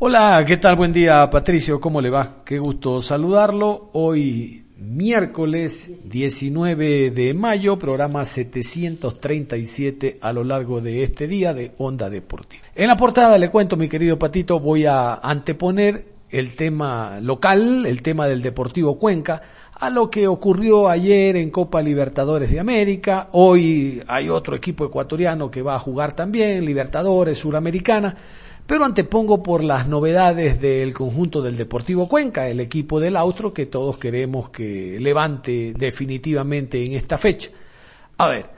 Hola, ¿qué tal? Buen día, Patricio. ¿Cómo le va? Qué gusto saludarlo. Hoy miércoles 19 de mayo, programa 737 a lo largo de este día de Onda Deportiva. En la portada le cuento, mi querido Patito, voy a anteponer el tema local, el tema del Deportivo Cuenca, a lo que ocurrió ayer en Copa Libertadores de América. Hoy hay otro equipo ecuatoriano que va a jugar también, Libertadores, Suramericana pero antepongo por las novedades del conjunto del Deportivo Cuenca, el equipo del Austro que todos queremos que levante definitivamente en esta fecha. A ver,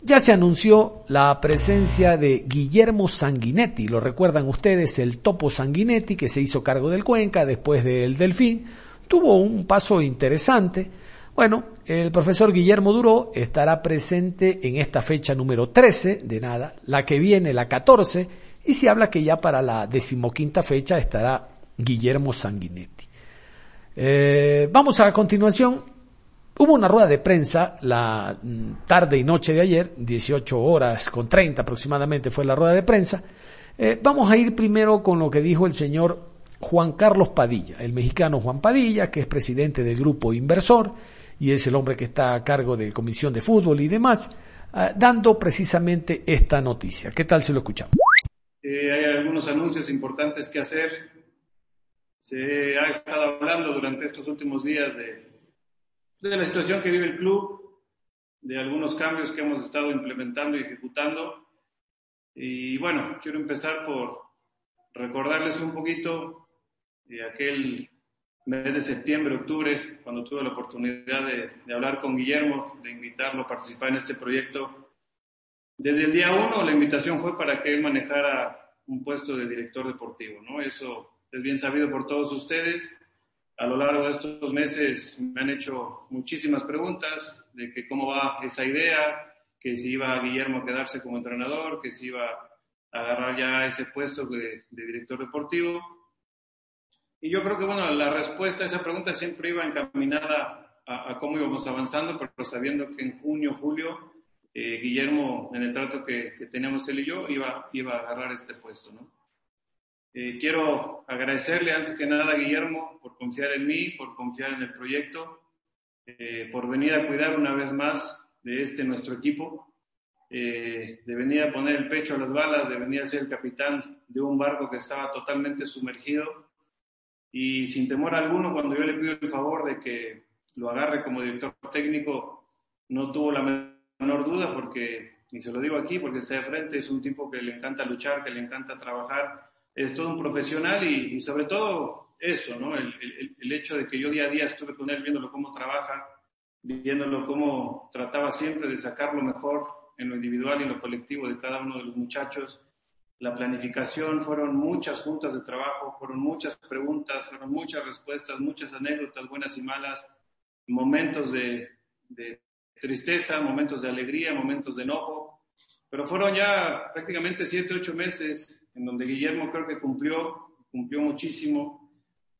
ya se anunció la presencia de Guillermo Sanguinetti, lo recuerdan ustedes, el topo Sanguinetti que se hizo cargo del Cuenca después del Delfín, tuvo un paso interesante. Bueno, el profesor Guillermo Duró estará presente en esta fecha número 13 de nada, la que viene, la 14, y se habla que ya para la decimoquinta fecha estará Guillermo Sanguinetti. Eh, vamos a continuación. Hubo una rueda de prensa la mm, tarde y noche de ayer, 18 horas con 30 aproximadamente fue la rueda de prensa. Eh, vamos a ir primero con lo que dijo el señor Juan Carlos Padilla, el mexicano Juan Padilla, que es presidente del grupo inversor y es el hombre que está a cargo de comisión de fútbol y demás, eh, dando precisamente esta noticia. ¿Qué tal si lo escuchamos? Eh, hay algunos anuncios importantes que hacer. Se ha estado hablando durante estos últimos días de, de la situación que vive el club, de algunos cambios que hemos estado implementando y ejecutando. Y bueno, quiero empezar por recordarles un poquito de aquel mes de septiembre, octubre, cuando tuve la oportunidad de, de hablar con Guillermo, de invitarlo a participar en este proyecto desde el día uno la invitación fue para que él manejara un puesto de director deportivo, ¿no? Eso es bien sabido por todos ustedes. A lo largo de estos meses me han hecho muchísimas preguntas de que cómo va esa idea, que si iba Guillermo a quedarse como entrenador, que si iba a agarrar ya ese puesto de, de director deportivo. Y yo creo que, bueno, la respuesta a esa pregunta siempre iba encaminada a, a cómo íbamos avanzando, pero sabiendo que en junio, julio, eh, Guillermo, en el trato que, que, tenemos él y yo, iba, iba a agarrar este puesto. ¿no? Eh, quiero agradecerle antes que nada Guillermo por confiar en mí, por confiar en el proyecto, eh, por venir a cuidar una vez más de este nuestro equipo, de venir a poner el pecho a las balas, de venir a ser el capitán de un barco que estaba totalmente sumergido y sin temor alguno, cuando yo le pido el favor de que lo agarre como director técnico, no tuvo la menor duda porque, y se lo digo aquí porque está de frente, es un tipo que le encanta luchar, que le encanta trabajar, es todo un profesional y, sobre todo eso, ¿no? El, hecho de que yo día a día estuve con él viéndolo cómo trabaja, viéndolo cómo trataba siempre de sacar lo mejor en lo individual y en lo colectivo de cada uno de los muchachos. La planificación fueron muchas juntas de trabajo, fueron muchas preguntas, fueron muchas respuestas, muchas anécdotas buenas y malas, momentos de, de tristeza, momentos de alegría, momentos de enojo, pero fueron ya prácticamente siete, ocho meses en donde Guillermo creo que cumplió, cumplió muchísimo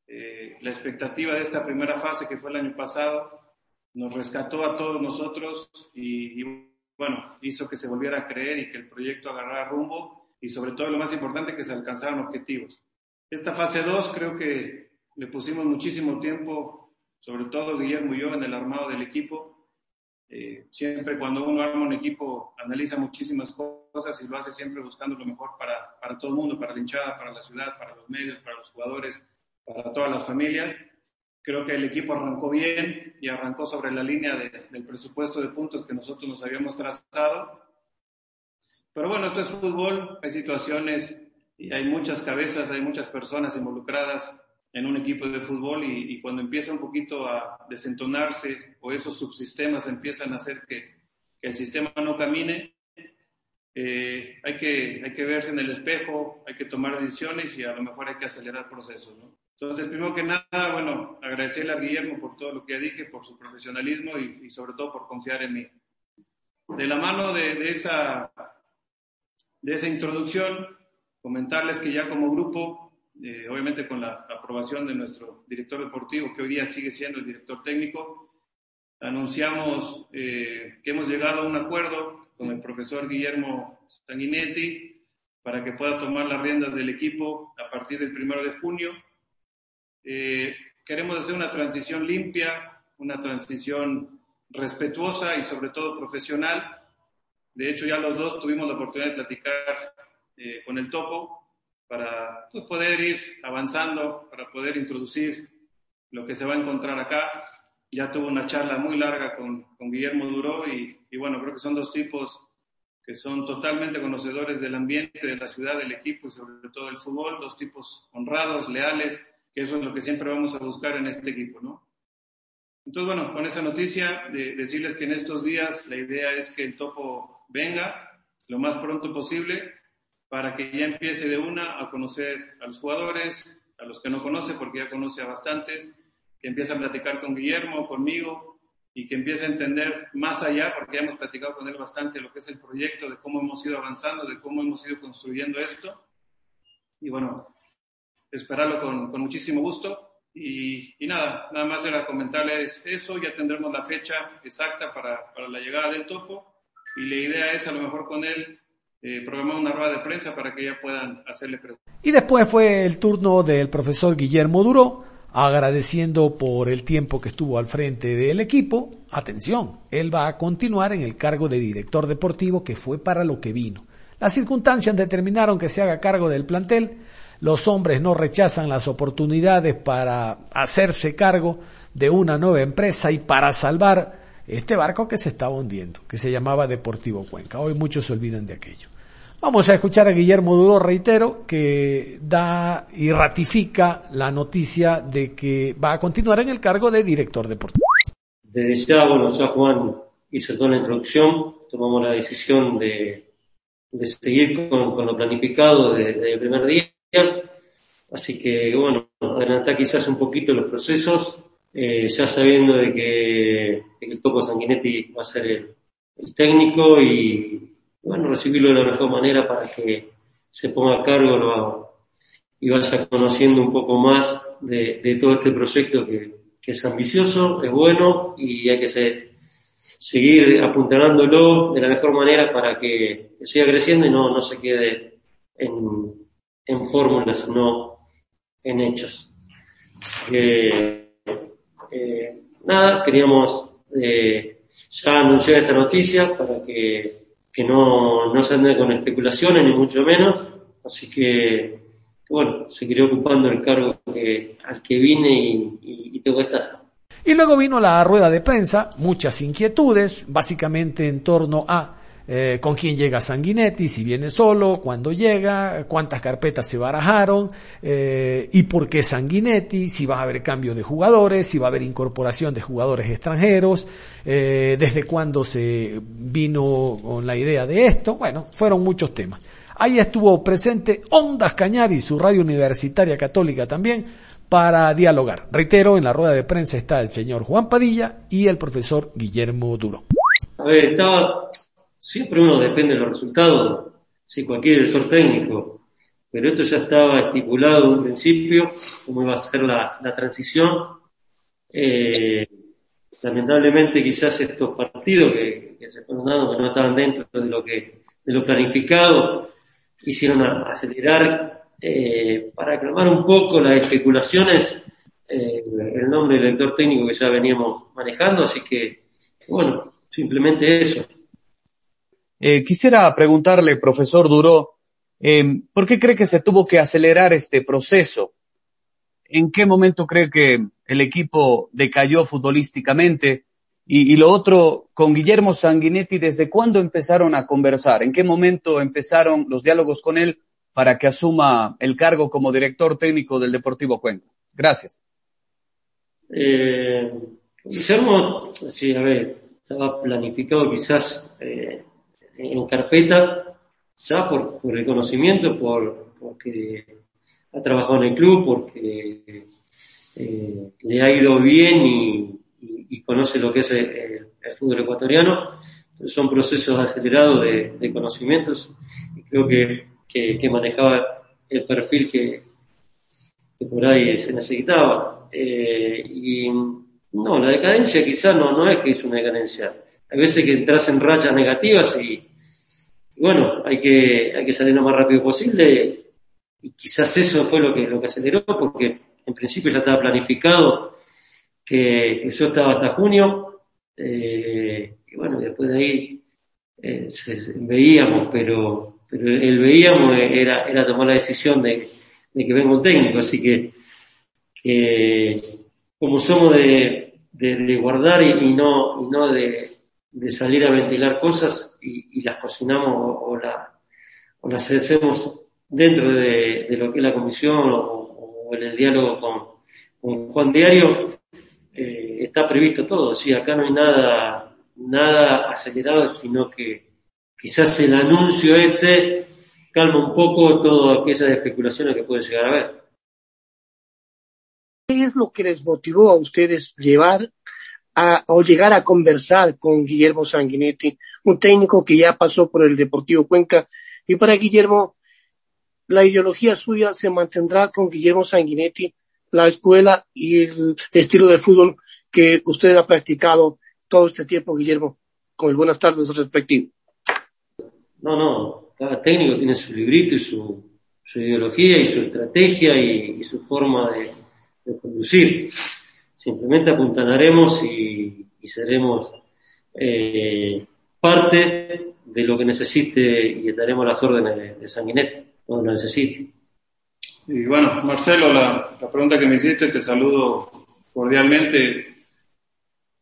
eh, la expectativa de esta primera fase que fue el año pasado, nos rescató a todos nosotros y, y bueno, hizo que se volviera a creer y que el proyecto agarrara rumbo y sobre todo lo más importante que se alcanzaran objetivos. Esta fase 2 creo que le pusimos muchísimo tiempo, sobre todo Guillermo y yo en el armado del equipo, eh, siempre cuando uno arma un equipo analiza muchísimas cosas y lo hace siempre buscando lo mejor para, para todo el mundo, para la hinchada, para la ciudad, para los medios, para los jugadores, para todas las familias. Creo que el equipo arrancó bien y arrancó sobre la línea de, del presupuesto de puntos que nosotros nos habíamos trazado. Pero bueno, esto es fútbol, hay situaciones y hay muchas cabezas, hay muchas personas involucradas en un equipo de fútbol y, cuando empieza un poquito a desentonarse o esos subsistemas empiezan a hacer que, que el sistema no camine, eh, hay, que, hay que verse en el espejo, hay que tomar decisiones y a lo mejor hay que acelerar procesos. ¿no? Entonces, primero que nada, bueno, agradecerle a Guillermo por todo lo que ya dije, por su profesionalismo y, sobre todo por confiar en mí. De la mano de, de, esa, de esa introducción, comentarles que ya como grupo, eh, obviamente con la aprobación de nuestro director deportivo, que hoy día sigue siendo el director técnico, anunciamos eh, que hemos llegado a un acuerdo con el profesor Guillermo Sanguinetti para que pueda tomar las riendas del equipo a partir del primero de junio. Eh, queremos hacer una transición limpia, una transición respetuosa y sobre todo profesional. De hecho, ya los dos tuvimos la oportunidad de platicar con el topo para pues, poder ir avanzando, para poder introducir lo que se va a encontrar acá ya tuvo una charla muy larga con, con Guillermo Duró y, y, bueno, creo que son dos tipos que son totalmente conocedores del ambiente, de la ciudad, del equipo y sobre todo del fútbol, dos tipos honrados, leales, que eso es lo que siempre vamos a buscar en este equipo, ¿no? Entonces, bueno, con esa noticia, de decirles que en estos días la idea es que el topo venga lo más pronto posible para que ya empiece de una a conocer a los jugadores, a los que no conoce, porque ya conoce a bastantes, que empiece a platicar con Guillermo, conmigo, y que empiece a entender más allá, porque ya hemos platicado con él bastante lo que es el proyecto, de cómo hemos ido avanzando, de cómo hemos ido construyendo esto. Y bueno, esperarlo con, muchísimo gusto. Y, y, nada, nada más era comentarles eso, ya tendremos la fecha exacta para, para la llegada del topo. Y la idea es a lo mejor con él eh, programar una rueda de prensa para que ya puedan hacerle preguntas. Y después fue el turno del profesor Guillermo Duro agradeciendo por el tiempo que estuvo al frente del equipo. Atención, él va a continuar en el cargo de director deportivo que fue para lo que vino. Las circunstancias determinaron que se haga cargo del plantel. Los hombres no rechazan las oportunidades para hacerse cargo de una nueva empresa y para salvar este barco que se estaba hundiendo, que se llamaba Deportivo Cuenca. Hoy muchos se olvidan de aquello. Vamos a escuchar a Guillermo Duro, reitero, que da y ratifica la noticia de que va a continuar en el cargo de director deportivo. Desde ya, bueno, ya Juan hizo toda la introducción, tomamos la decisión de, de seguir con, con, lo planificado desde el primer día, así que, bueno, adelantar quizás un poquito los procesos, eh, ya sabiendo de que, de que el Topo Sanguinetti va a ser el, el técnico y bueno, recibirlo de la mejor manera para que se ponga a cargo y vaya conociendo un poco más de, todo este proyecto que, es ambicioso, es bueno y hay que seguir apuntalándolo de la mejor manera para que, siga creciendo y no, no se quede en, en fórmulas, sino en hechos. Así que, eh, nada, queríamos eh, ya anunciar esta noticia para que que no, no se ande con especulaciones, ni mucho menos. Así que, bueno, seguiré ocupando el cargo que, al que vine y, y, tengo que estar. Y luego vino la rueda de prensa, muchas inquietudes, básicamente en torno a eh, con quién llega Sanguinetti, si viene solo, cuándo llega, cuántas carpetas se barajaron, eh, y por qué Sanguinetti, si va a haber cambio de jugadores, si va a haber incorporación de jugadores extranjeros, eh, desde cuándo se vino con la idea de esto, bueno, fueron muchos temas. Ahí estuvo presente Ondas Cañari, su radio universitaria católica también, para dialogar. Reitero, en la rueda de prensa está el señor Juan Padilla y el profesor Guillermo Duro. Siempre uno depende de los resultados, si cualquier director técnico, pero esto ya estaba estipulado en un principio, cómo iba a ser la, transición. Eh, lamentablemente quizás estos partidos que, se fueron dando, que no estaban dentro de lo que, de lo planificado, hicieron acelerar eh, para aclamar un poco las especulaciones eh, el nombre del director técnico que ya veníamos manejando, así que, bueno, simplemente eso. Eh, quisiera preguntarle, profesor Duró, eh, ¿por qué cree que se tuvo que acelerar este proceso? ¿En qué momento cree que el equipo decayó futbolísticamente? Y, y, lo otro, con Guillermo Sanguinetti, ¿desde cuándo empezaron a conversar? ¿En qué momento empezaron los diálogos con él para que asuma el cargo como director técnico del Deportivo Cuenca? Gracias. Eh, Guillermo, sí, a ver, estaba planificado quizás eh, en carpeta, ya por, por reconocimiento, por, porque ha trabajado en el club, porque eh, le ha ido bien y, conoce lo que es el, fútbol ecuatoriano. son procesos acelerados de, conocimientos y creo que, que, manejaba el perfil que, que por ahí se necesitaba. Eh, y no, la decadencia quizás no, no es que es una decadencia. Hay veces que entras en rachas negativas y, bueno, hay que, hay que salir lo más rápido posible. Y quizás eso fue lo que, lo que aceleró porque en principio ya estaba planificado que, yo estaba hasta junio eh, y bueno, después de ahí eh, veíamos, pero, pero el veíamos era, era tomar la decisión de, que venga un técnico, así que, que como somos de, de, guardar y, no, y no de, de, salir a ventilar cosas y, y las cocinamos o, la, o, las hacemos dentro de, lo que es la comisión o, o en el diálogo con, con Juan Diario, eh, está previsto todo. Sí, acá no hay nada, nada acelerado, sino que quizás el anuncio este calma un poco todas aquellas especulaciones que pueden llegar a haber. ¿Qué es lo que les motivó a ustedes llevar a, o llegar a conversar con Guillermo Sanguinetti, un técnico que ya pasó por el Deportivo Cuenca? Y para Guillermo, la ideología suya se mantendrá con Guillermo Sanguinetti, la escuela y el estilo de fútbol que usted ha practicado todo este tiempo, Guillermo, con el buenas tardes respectivo. No, no, cada técnico tiene su librito y su, su ideología y su estrategia y, y su forma de, de conducir. Simplemente apuntanaremos y, y seremos eh, parte de lo que necesite y daremos las órdenes de, de Sanguinet cuando lo necesite. Y bueno, Marcelo, la, la, pregunta que me hiciste, te saludo cordialmente.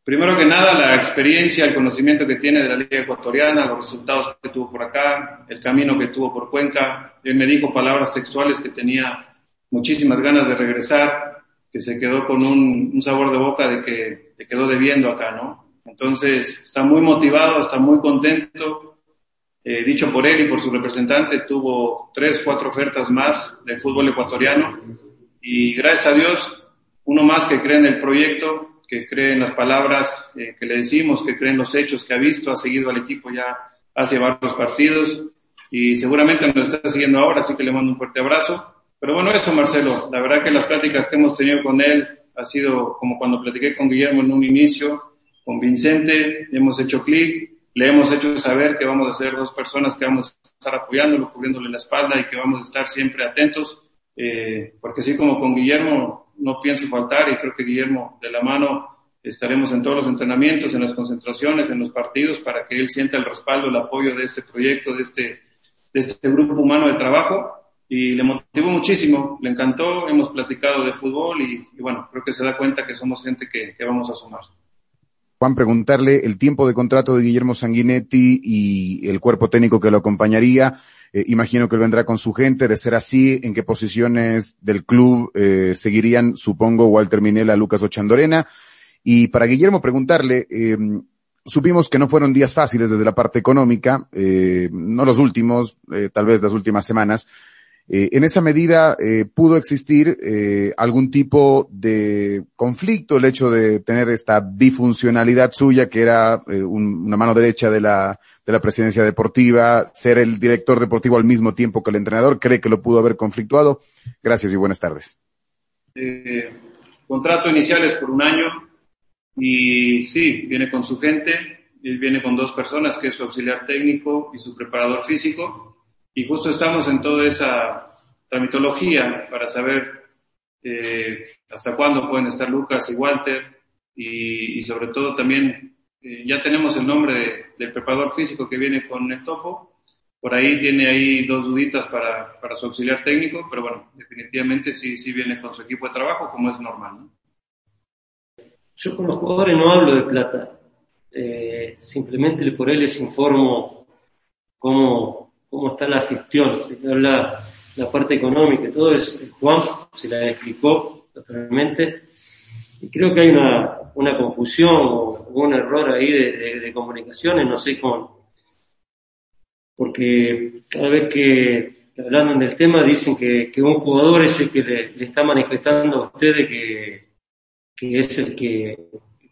Primero que nada, la experiencia, el conocimiento que tiene de la Liga Ecuatoriana, los resultados que tuvo por acá, el camino que tuvo por Cuenca. Él me dijo palabras textuales que tenía muchísimas ganas de regresar, que se quedó con un, un sabor de boca de que te quedó debiendo acá, ¿no? Entonces, está muy motivado, está muy contento. Eh, dicho por él y por su representante, tuvo tres, cuatro ofertas más de fútbol ecuatoriano y gracias a Dios, uno más que cree en el proyecto, que cree en las palabras eh, que le decimos, que cree en los hechos que ha visto, ha seguido al equipo ya hace varios partidos y seguramente nos está siguiendo ahora, así que le mando un fuerte abrazo pero bueno, eso Marcelo, la verdad que las pláticas que hemos tenido con él ha sido como cuando platiqué con Guillermo en un inicio, con Vicente, hemos hecho clic, le hemos hecho saber que vamos a ser dos personas que vamos a estar apoyándolo, cubriéndole la espalda y que vamos a estar siempre atentos, eh, porque así como con Guillermo no pienso faltar y creo que Guillermo de la mano estaremos en todos los entrenamientos, en las concentraciones, en los partidos, para que él sienta el respaldo, el apoyo de este proyecto, de este, de este grupo humano de trabajo y le motivó muchísimo, le encantó, hemos platicado de fútbol y, bueno, creo que se da cuenta que somos gente que, vamos a sumar. Juan, preguntarle el tiempo de contrato de Guillermo Sanguinetti y el cuerpo técnico que lo acompañaría. Eh, imagino que vendrá con su gente. De ser así, ¿en qué posiciones del club eh, seguirían, supongo, Walter Minela, Lucas Ochandorena? Y para Guillermo preguntarle, eh, supimos que no fueron días fáciles desde la parte económica, eh, no los últimos, tal vez las últimas semanas, eh, en esa medida eh, pudo existir eh, algún tipo de conflicto, el hecho de tener esta bifuncionalidad suya, que era eh, un, una mano derecha de la, de la presidencia deportiva, ser el director deportivo al mismo tiempo que el entrenador, ¿cree que lo pudo haber conflictuado? Gracias y buenas tardes. Contrato inicial es por un año y sí, viene con su gente, él viene con dos personas, que es su auxiliar técnico y su preparador físico y justo estamos en toda esa tramitología para saber eh, hasta cuándo pueden estar Lucas y Walter y, y sobre todo también eh, ya tenemos el nombre de, del preparador físico que viene con el topo. Por ahí tiene ahí dos duditas para, para su auxiliar técnico, pero bueno, definitivamente sí, sí viene con su equipo de trabajo como es normal. ¿no? Yo con los jugadores no hablo de plata, eh, simplemente por él les informo cómo, cómo está la gestión, la, la parte económica, todo es, Juan se la explicó totalmente. Y creo que hay una, una confusión o un error ahí de, de, comunicaciones, no sé cómo, porque cada vez que hablan del tema dicen que, que un jugador es el que le, le está manifestando a ustedes que, que es el que,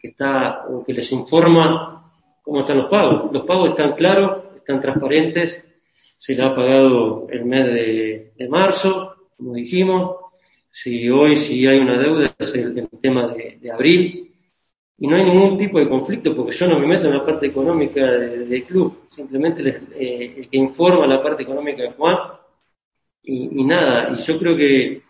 que está o que les informa cómo están los pagos. Los pagos están claros, están transparentes, se le ha pagado el mes de, de marzo, como dijimos, si hoy si hay una deuda es el, tema de, de, abril. Y no hay ningún tipo de conflicto porque yo no me meto en la parte económica del club, simplemente eh, el que informa la parte económica de Juan. Y, nada, y yo creo que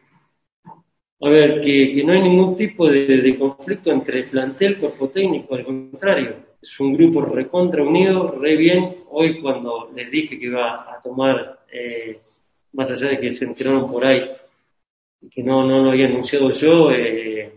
a ver, que, no hay ningún tipo de, de conflicto entre el plantel, cuerpo técnico, al contrario, es un grupo recontra unido, re bien. Hoy cuando les dije que iba a tomar, eh, más allá de que se enteraron por ahí, que no, no lo había anunciado yo, eh,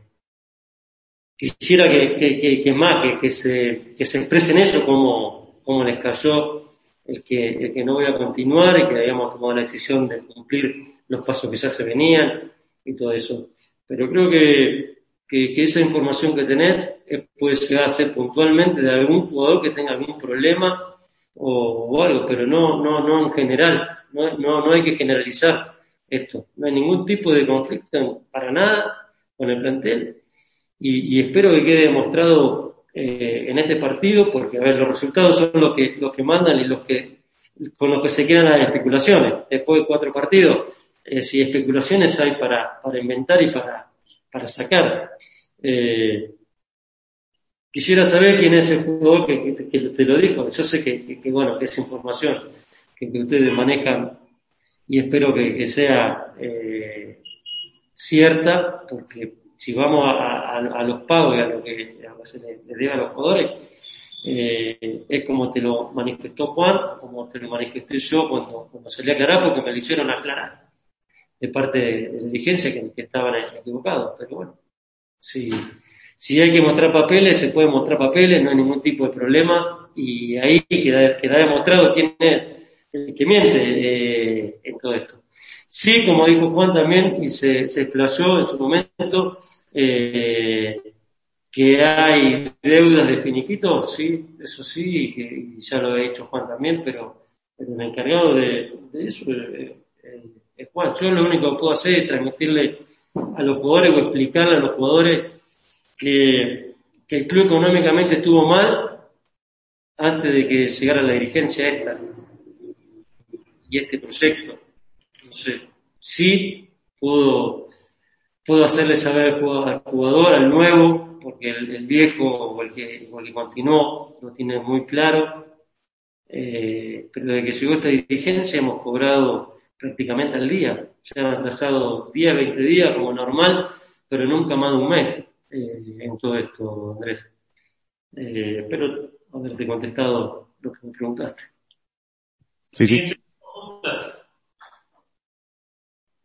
quisiera que, que, que, más, que, que, se, que se expresen eso como, como les cayó el que, el que no voy a continuar y que habíamos tomado la decisión de cumplir los pasos que ya se venían y todo eso. Pero creo que, que, que esa información que tenés puede llegar a ser puntualmente de algún jugador que tenga algún problema o, o algo, pero no, no, no en general. No, no, no hay que generalizar esto. No hay ningún tipo de conflicto para nada con el plantel y, y espero que quede demostrado eh, en este partido porque, a ver, los resultados son los que, los que mandan y los que, con los que se quedan las especulaciones. Después de cuatro partidos, eh, si especulaciones hay para, para inventar y para, para sacar. Eh, quisiera saber quién es el jugador que, te lo dijo. Yo sé que, bueno, que es información que, ustedes manejan y espero que, sea eh, cierta, porque si vamos a, a, los pagos y a lo que a se le, le debe a los jugadores, eh, es como te lo manifestó Juan, como te lo manifesté yo cuando, cuando salí a aclarar, porque me lo hicieron aclarar de parte de, la dirigencia que, estaban equivocados. Pero bueno, si, si hay que mostrar papeles, se puede mostrar papeles, no hay ningún tipo de problema, y ahí queda, queda demostrado quién es el que miente eh, en todo esto. Sí, como dijo Juan también, y se, se explayó en su momento, eh, que hay deudas de finiquito, sí, eso sí, que y ya lo ha dicho Juan también, pero, el encargado de, eso eh, es Juan. Yo lo único que puedo hacer es transmitirle a los jugadores o explicarle a los jugadores que, el club económicamente estuvo mal antes de que llegara la dirigencia esta y este proyecto. Entonces, sí puedo, puedo hacerle saber al jugador, al nuevo, porque el, viejo o el, que, o el que continuó lo tiene muy claro, eh, pero desde que llegó esta dirigencia hemos cobrado prácticamente al día. Se han atrasado 10, 20 días como normal, pero nunca más de un mes eh, en todo esto, Andrés. Eh, espero haberte contestado lo que me preguntaste. Sí, sí.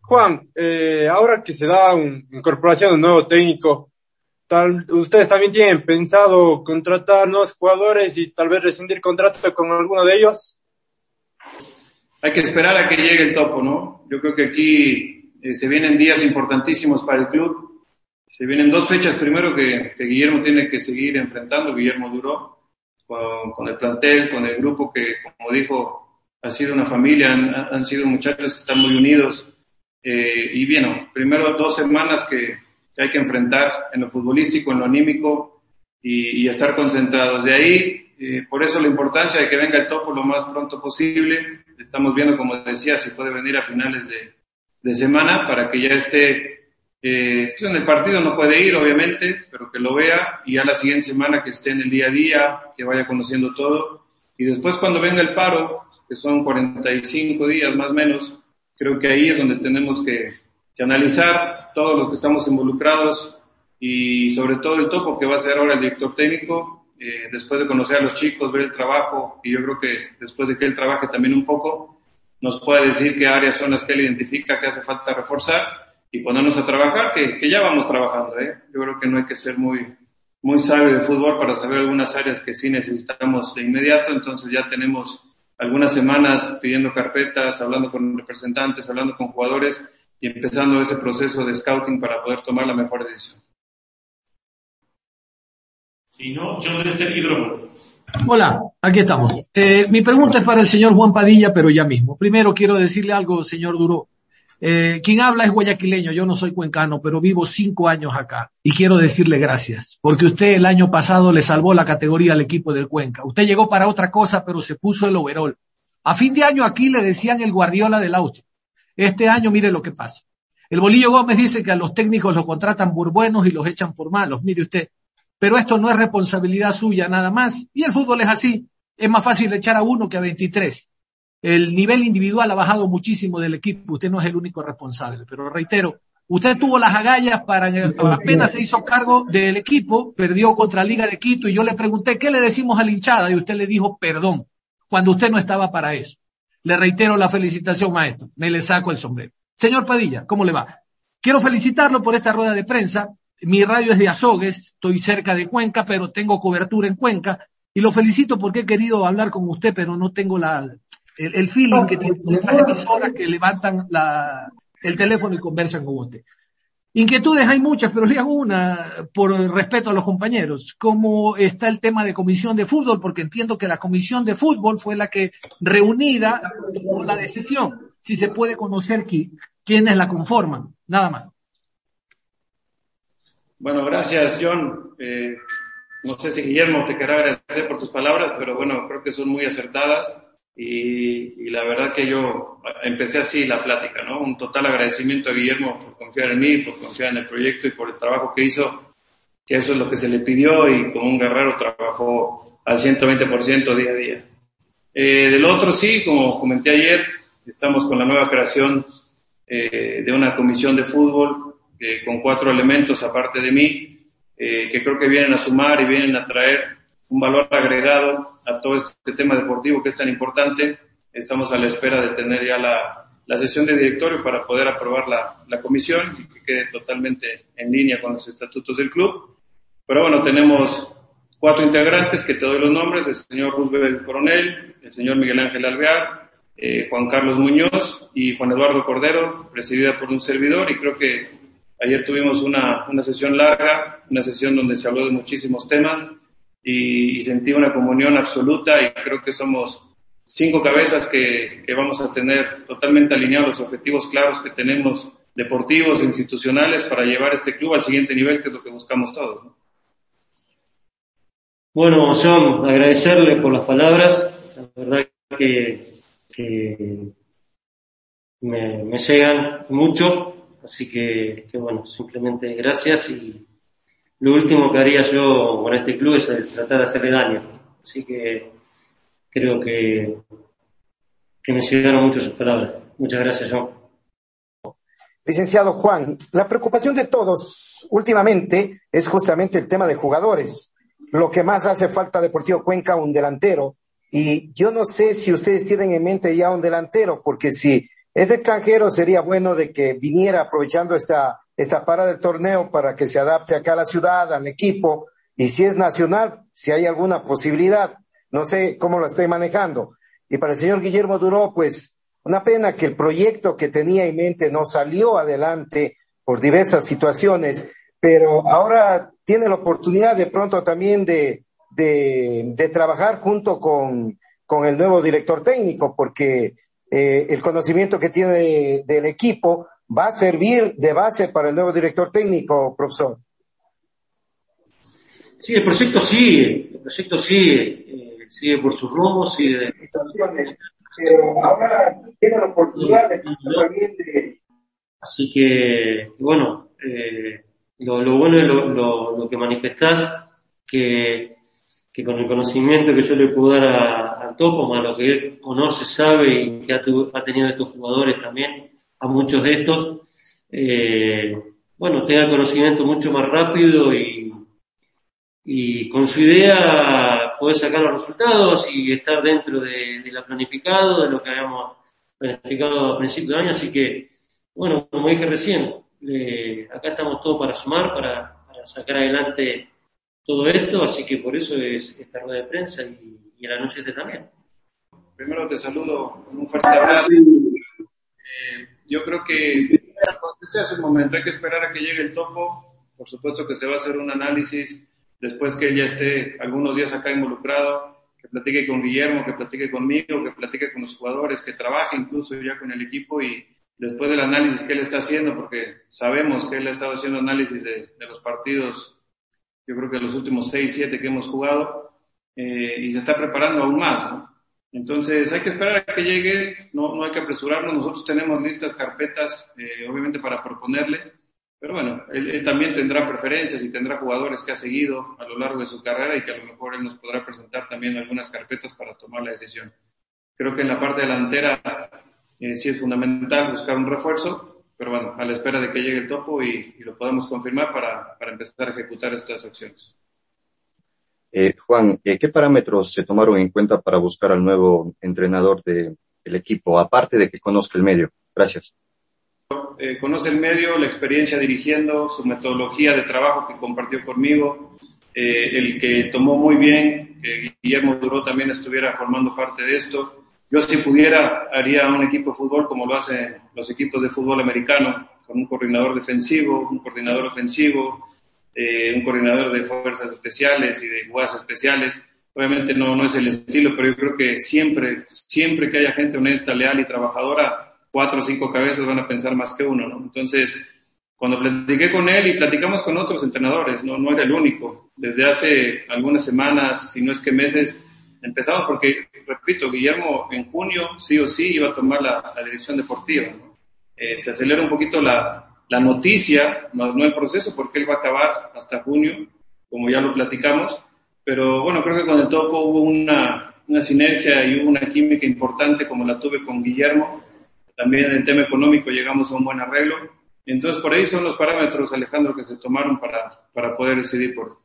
Juan, eh, ahora que se da una incorporación de un nuevo técnico, tal, ¿ustedes también tienen pensado contratar nuevos jugadores y tal vez rescindir contrato con alguno de ellos? Hay que esperar a que llegue el topo, ¿no? Yo creo que aquí eh, se vienen días importantísimos para el club. Se vienen dos fechas primero que, Guillermo tiene que seguir enfrentando, Guillermo Duró, con, el plantel, con el grupo que, como dijo, ha sido una familia, han, sido muchachos que están muy unidos. Eh, y bueno, primero dos semanas que, hay que enfrentar en lo futbolístico, en lo anímico y, estar concentrados. De ahí, eh, por eso la importancia de que venga el topo lo más pronto posible. Estamos viendo, como decía, si puede venir a finales de semana para que ya esté eh, en el partido no puede ir, obviamente, pero que lo vea y a la siguiente semana que esté en el día a día, que vaya conociendo todo. Y después cuando venga el paro, que son 45 días más o menos, creo que ahí es donde tenemos que, que analizar todos los que estamos involucrados y sobre todo el topo que va a ser ahora el director técnico, eh, después de conocer a los chicos, ver el trabajo y yo creo que después de que él trabaje también un poco, nos puede decir qué áreas son las que él identifica que hace falta reforzar y ponernos a trabajar, que, que ya vamos trabajando. ¿eh? Yo creo que no hay que ser muy, muy sabio de fútbol para saber algunas áreas que sí necesitamos de inmediato, entonces ya tenemos algunas semanas pidiendo carpetas, hablando con representantes, hablando con jugadores y empezando ese proceso de scouting para poder tomar la mejor decisión. Si no, John Lester Hidromo. Hola, aquí estamos. Eh, mi pregunta es para el señor Juan Padilla, pero ya mismo. Primero quiero decirle algo, señor Duro. Eh, quien habla es guayaquileño, yo no soy cuencano, pero vivo cinco años acá y quiero decirle gracias, porque usted el año pasado le salvó la categoría al equipo del Cuenca. Usted llegó para otra cosa, pero se puso el overall. A fin de año aquí le decían el guardiola del auto. Este año mire lo que pasa. El Bolillo Gómez dice que a los técnicos los contratan por buenos y los echan por malos. Mire usted, pero esto no es responsabilidad suya nada más. Y el fútbol es así. Es más fácil echar a uno que a 23. El nivel individual ha bajado muchísimo del equipo. Usted no es el único responsable. Pero reitero, usted tuvo las agallas para, apenas se hizo cargo del equipo, perdió contra Liga de Quito y yo le pregunté, ¿qué le decimos a la hinchada? Y usted le dijo, perdón, cuando usted no estaba para eso. Le reitero la felicitación, maestro. Me le saco el sombrero. Señor Padilla, ¿cómo le va? Quiero felicitarlo por esta rueda de prensa. Mi radio es de Azogues, estoy cerca de Cuenca, pero tengo cobertura en Cuenca. Y lo felicito porque he querido hablar con usted, pero no tengo la, el, feeling que tienen las emisoras que levantan la, el teléfono y conversan con usted. Inquietudes hay muchas, pero le hago una por respeto a los compañeros. ¿Cómo está el tema de comisión de fútbol? Porque entiendo que la comisión de fútbol fue la que reunida tomó la decisión. Si se puede conocer quiénes la conforman. Nada más. Bueno, gracias, John. Eh, no sé si Guillermo te querrá agradecer por tus palabras, pero bueno, creo que son muy acertadas y, y, la verdad que yo empecé así la plática, ¿no? Un total agradecimiento a Guillermo por confiar en mí, por confiar en el proyecto y por el trabajo que hizo, que eso es lo que se le pidió y como un guerrero trabajó al 120% día a día. Eh, del otro sí, como comenté ayer, estamos con la nueva creación eh, de una comisión de fútbol con cuatro elementos aparte de mí, eh, que creo que vienen a sumar y vienen a traer un valor agregado a todo este tema deportivo que es tan importante. Estamos a la espera de tener ya la, la sesión de directorio para poder aprobar la, la comisión y que quede totalmente en línea con los estatutos del club. Pero bueno, tenemos cuatro integrantes que te doy los nombres, el señor Roosevelt Coronel, el señor Miguel Ángel Alvear, eh, Juan Carlos Muñoz y Juan Eduardo Cordero, presidida por un servidor y creo que Ayer tuvimos una, una sesión larga, una sesión donde se habló de muchísimos temas y, y, sentí una comunión absoluta y creo que somos cinco cabezas que, que vamos a tener totalmente alineados los objetivos claros que tenemos deportivos institucionales para llevar este club al siguiente nivel, que es lo que buscamos todos. ¿no? Bueno, John, agradecerle por las palabras. La verdad que, que me, me llegan mucho Así que, que, bueno, simplemente gracias y lo último que haría yo con este club es tratar de hacerle daño. Así que creo que, que me llegaron mucho sus palabras. Muchas gracias, John. Licenciado Juan, la preocupación de todos últimamente es justamente el tema de jugadores. Lo que más hace falta Deportivo Cuenca, un delantero. Y yo no sé si ustedes tienen en mente ya un delantero, porque si es extranjero, sería bueno de que viniera aprovechando esta, esta para del torneo para que se adapte acá a la ciudad, al equipo, y si es nacional, si hay alguna posibilidad, no sé cómo lo estoy manejando. Y para el señor Guillermo Duró, pues, una pena que el proyecto que tenía en mente no salió adelante por diversas situaciones, pero ahora tiene la oportunidad de pronto también de, de, de trabajar junto con, con el nuevo director técnico, porque eh, el conocimiento que tiene del equipo va a servir de base para el nuevo director técnico, profesor. Sí, el proyecto sigue, el proyecto sigue, eh, sigue por sus rumbos, sigue. Pero ahora tiene la oportunidad de también de... Así que, bueno, eh, lo, lo, bueno es lo, lo, lo que manifestás, que que con el conocimiento que yo le puedo dar a, a Topo, más lo que él conoce, sabe y que ha, tu, ha tenido estos jugadores también, a muchos de estos, eh, bueno, tenga conocimiento mucho más rápido y, y con su idea poder sacar los resultados y estar dentro de, de la planificado, de lo que habíamos planificado a principio de año. Así que, bueno, como dije recién, eh, acá estamos todos para sumar, para, para sacar adelante todo esto, así que por eso es esta rueda de prensa y, y el anuncio este también. Primero te saludo con un fuerte abrazo. Eh, yo creo que hace un momento, hay que esperar a que llegue el topo. Por supuesto que se va a hacer un análisis después que ella esté algunos días acá involucrado, que platique con Guillermo, que platique conmigo, que platique con los jugadores, que trabaje incluso ya con el equipo y después del análisis que él está haciendo, porque sabemos que él ha estado haciendo análisis de, de los partidos, yo creo que los últimos seis, siete que hemos jugado, eh, y se está preparando aún más. ¿no? Entonces hay que esperar a que llegue, no, no hay que apresurarnos, nosotros tenemos listas carpetas, eh, obviamente para proponerle, pero bueno, él, también tendrá preferencias y tendrá jugadores que ha seguido a lo largo de su carrera y que a lo mejor él nos podrá presentar también algunas carpetas para tomar la decisión. Creo que en la parte delantera eh, sí es fundamental buscar un refuerzo, pero bueno, a la espera de que llegue el topo y, y lo podamos confirmar para, para empezar a ejecutar estas acciones. Eh, Juan, eh, ¿qué parámetros se tomaron en cuenta para buscar al nuevo entrenador de, del equipo, aparte de que conozca el medio? Gracias. Eh, conoce el medio, la experiencia dirigiendo, su metodología de trabajo que compartió conmigo, eh, el que tomó muy bien que Guillermo Duró también estuviera formando parte de esto. Yo si pudiera haría un equipo de fútbol como lo hacen los equipos de fútbol americano, con un coordinador defensivo, un coordinador ofensivo, eh, un coordinador de fuerzas especiales y de jugadas especiales. Obviamente no, no es el estilo, pero yo creo que siempre, siempre que haya gente honesta, leal y trabajadora, cuatro o cinco cabezas van a pensar más que uno, ¿no? Entonces, cuando platiqué con él y platicamos con otros entrenadores, no, no era el único. Desde hace algunas semanas, si no es que meses, empezamos porque, repito, Guillermo en junio sí o sí iba a tomar la, la dirección deportiva. ¿no? Eh, se acelera un poquito la, la noticia, más no el proceso, porque él va a acabar hasta junio, como ya lo platicamos. Pero bueno, creo que con el topo hubo una, una sinergia y hubo una química importante como la tuve con Guillermo. También en el tema económico llegamos a un buen arreglo. Entonces, por ahí son los parámetros, Alejandro, que se tomaron para, para poder decidir por,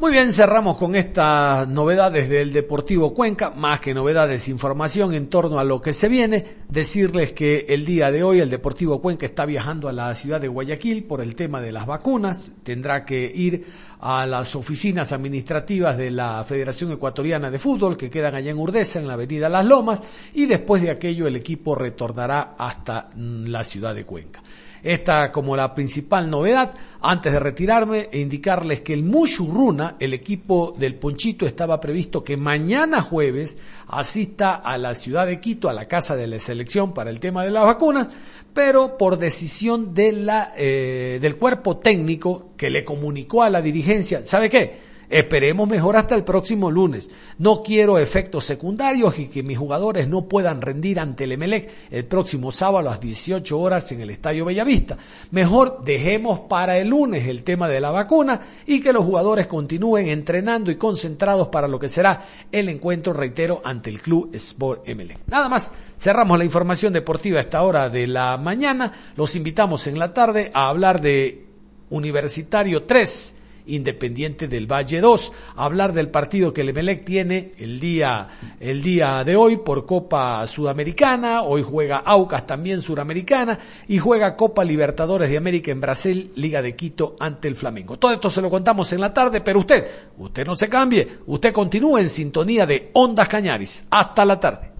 muy bien, cerramos con estas novedades del Deportivo Cuenca, más que novedades, información en torno a lo que se viene. Decirles que el día de hoy el Deportivo Cuenca está viajando a la ciudad de Guayaquil por el tema de las vacunas. Tendrá que ir a las oficinas administrativas de la Federación Ecuatoriana de Fútbol que quedan allá en Urdesa, en la avenida Las Lomas, y después de aquello el equipo retornará hasta la ciudad de Cuenca. Esta como la principal novedad. Antes de retirarme indicarles que el Mushurruna, el equipo del Ponchito, estaba previsto que mañana jueves asista a la ciudad de Quito, a la casa de la selección para el tema de las vacunas, pero por decisión de la, eh, del cuerpo técnico que le comunicó a la dirigencia, ¿sabe qué? Esperemos mejor hasta el próximo lunes. No quiero efectos secundarios y que mis jugadores no puedan rendir ante el Emelec el próximo sábado a las 18 horas en el Estadio Bellavista. Mejor dejemos para el lunes el tema de la vacuna y que los jugadores continúen entrenando y concentrados para lo que será el encuentro, reitero, ante el Club Sport Emelec. Nada más, cerramos la información deportiva a esta hora de la mañana. Los invitamos en la tarde a hablar de Universitario 3 Independiente del Valle 2. Hablar del partido que el Emelec tiene el día, el día de hoy por Copa Sudamericana. Hoy juega Aucas también Sudamericana y juega Copa Libertadores de América en Brasil, Liga de Quito ante el Flamengo. Todo esto se lo contamos en la tarde, pero usted, usted no se cambie, usted continúe en sintonía de Ondas Cañaris. Hasta la tarde.